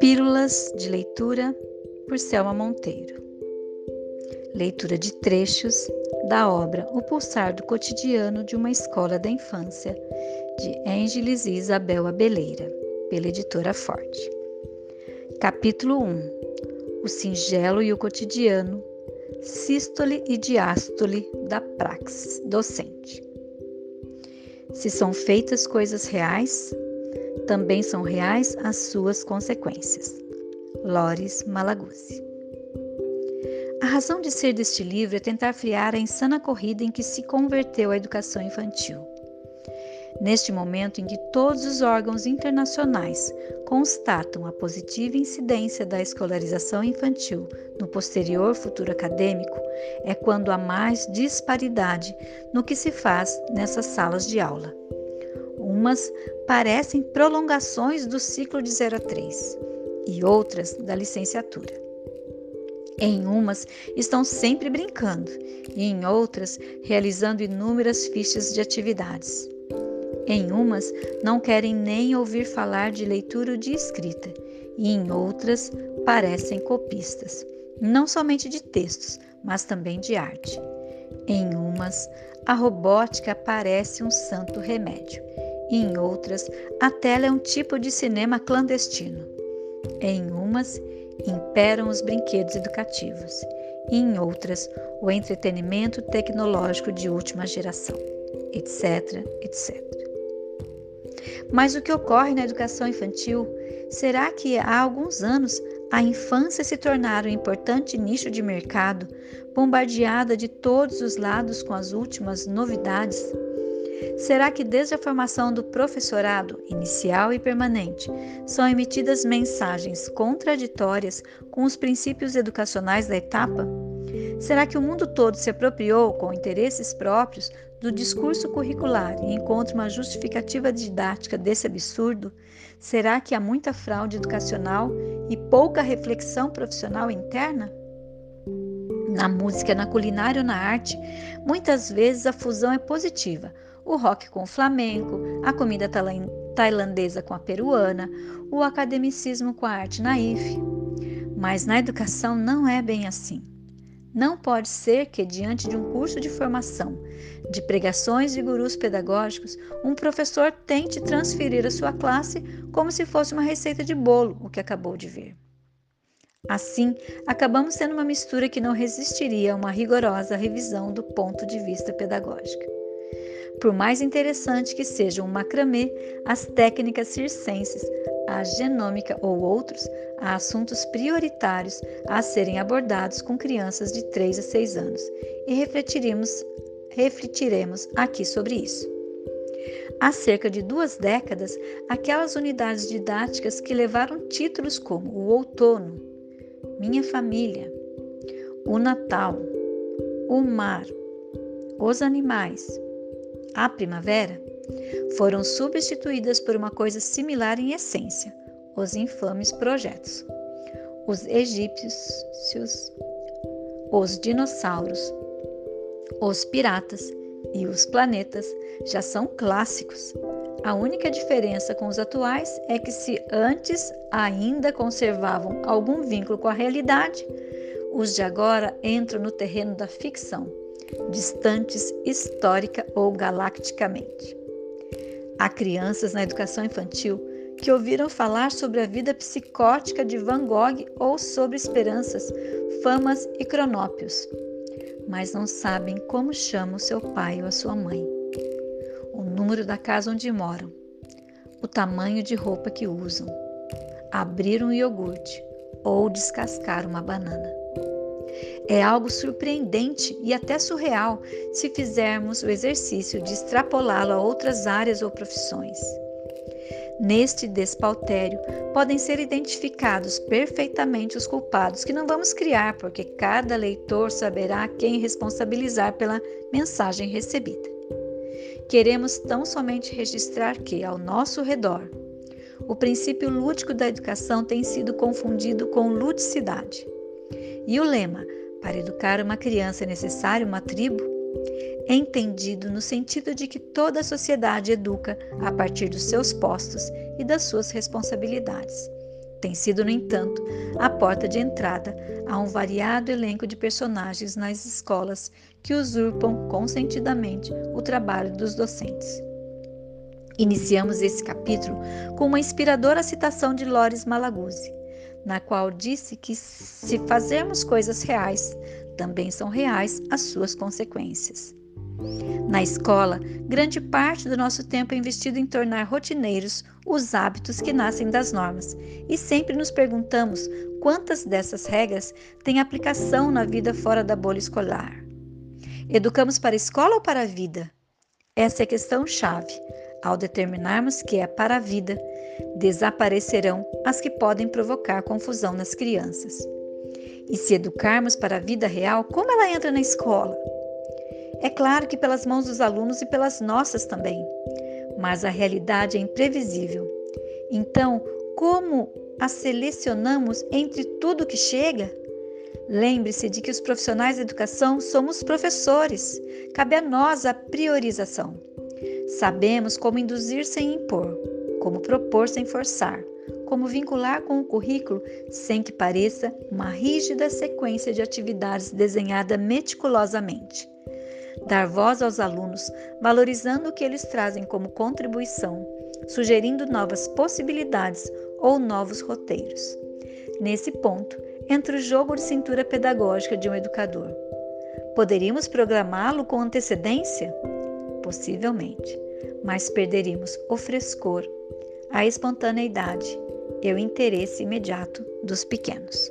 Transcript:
Pílulas de leitura por Selma Monteiro. Leitura de trechos da obra O Pulsar do Cotidiano de uma Escola da Infância, de Ângeles e Isabel Abeleira, pela editora Forte. Capítulo 1 O singelo e o cotidiano, sístole e diástole da praxis docente. Se são feitas coisas reais, também são reais as suas consequências. Lores Malaguzzi. A razão de ser deste livro é tentar friar a insana corrida em que se converteu a educação infantil. Neste momento em que todos os órgãos internacionais constatam a positiva incidência da escolarização infantil no posterior futuro acadêmico, é quando há mais disparidade no que se faz nessas salas de aula. Umas parecem prolongações do ciclo de 0 a 3 e outras da licenciatura. Em umas estão sempre brincando e em outras realizando inúmeras fichas de atividades. Em umas não querem nem ouvir falar de leitura ou de escrita, e em outras parecem copistas, não somente de textos, mas também de arte. Em umas, a robótica parece um santo remédio, e em outras, a tela é um tipo de cinema clandestino. Em umas, imperam os brinquedos educativos, e em outras, o entretenimento tecnológico de última geração, etc, etc. Mas o que ocorre na educação infantil? Será que há alguns anos a infância se tornara um importante nicho de mercado, bombardeada de todos os lados com as últimas novidades? Será que desde a formação do professorado, inicial e permanente, são emitidas mensagens contraditórias com os princípios educacionais da etapa? Será que o mundo todo se apropriou, com interesses próprios, do discurso curricular e encontra uma justificativa didática desse absurdo? Será que há muita fraude educacional e pouca reflexão profissional interna? Na música, na culinária ou na arte, muitas vezes a fusão é positiva. O rock com o flamenco, a comida tailandesa com a peruana, o academicismo com a arte naif. Mas na educação não é bem assim. Não pode ser que, diante de um curso de formação, de pregações de gurus pedagógicos, um professor tente transferir a sua classe como se fosse uma receita de bolo, o que acabou de ver. Assim, acabamos tendo uma mistura que não resistiria a uma rigorosa revisão do ponto de vista pedagógico. Por mais interessante que seja um macramê, as técnicas circenses, a genômica ou outros, há assuntos prioritários a serem abordados com crianças de 3 a 6 anos e refletiremos, refletiremos aqui sobre isso. Há cerca de duas décadas, aquelas unidades didáticas que levaram títulos como o outono, minha família, o Natal, o mar, os animais, a primavera, foram substituídas por uma coisa similar em essência: os infames projetos. Os egípcios, os dinossauros, os piratas e os planetas já são clássicos. A única diferença com os atuais é que, se antes ainda conservavam algum vínculo com a realidade, os de agora entram no terreno da ficção, distantes histórica ou galacticamente. Há crianças na educação infantil que ouviram falar sobre a vida psicótica de Van Gogh ou sobre esperanças, famas e cronópios, mas não sabem como chama o seu pai ou a sua mãe, o número da casa onde moram, o tamanho de roupa que usam, abrir um iogurte ou descascar uma banana. É algo surpreendente e até surreal se fizermos o exercício de extrapolá-lo a outras áreas ou profissões. Neste despautério podem ser identificados perfeitamente os culpados que não vamos criar, porque cada leitor saberá quem responsabilizar pela mensagem recebida. Queremos tão somente registrar que, ao nosso redor, o princípio lúdico da educação tem sido confundido com ludicidade. E o lema para educar uma criança é necessário uma tribo? entendido no sentido de que toda a sociedade educa a partir dos seus postos e das suas responsabilidades. Tem sido, no entanto, a porta de entrada a um variado elenco de personagens nas escolas que usurpam consentidamente o trabalho dos docentes. Iniciamos esse capítulo com uma inspiradora citação de Lores Malaguzzi, na qual disse que se fazermos coisas reais, também são reais as suas consequências. Na escola, grande parte do nosso tempo é investido em tornar rotineiros os hábitos que nascem das normas, e sempre nos perguntamos quantas dessas regras têm aplicação na vida fora da bolha escolar. Educamos para a escola ou para a vida? Essa é a questão-chave. Ao determinarmos que é para a vida, desaparecerão as que podem provocar confusão nas crianças. E se educarmos para a vida real, como ela entra na escola? É claro que pelas mãos dos alunos e pelas nossas também, mas a realidade é imprevisível. Então, como a selecionamos entre tudo que chega? Lembre-se de que os profissionais da educação somos professores. Cabe a nós a priorização. Sabemos como induzir sem impor, como propor sem forçar, como vincular com o currículo sem que pareça uma rígida sequência de atividades desenhada meticulosamente dar voz aos alunos, valorizando o que eles trazem como contribuição, sugerindo novas possibilidades ou novos roteiros. Nesse ponto, entra o jogo de cintura pedagógica de um educador. Poderíamos programá-lo com antecedência? Possivelmente, mas perderíamos o frescor, a espontaneidade e o interesse imediato dos pequenos.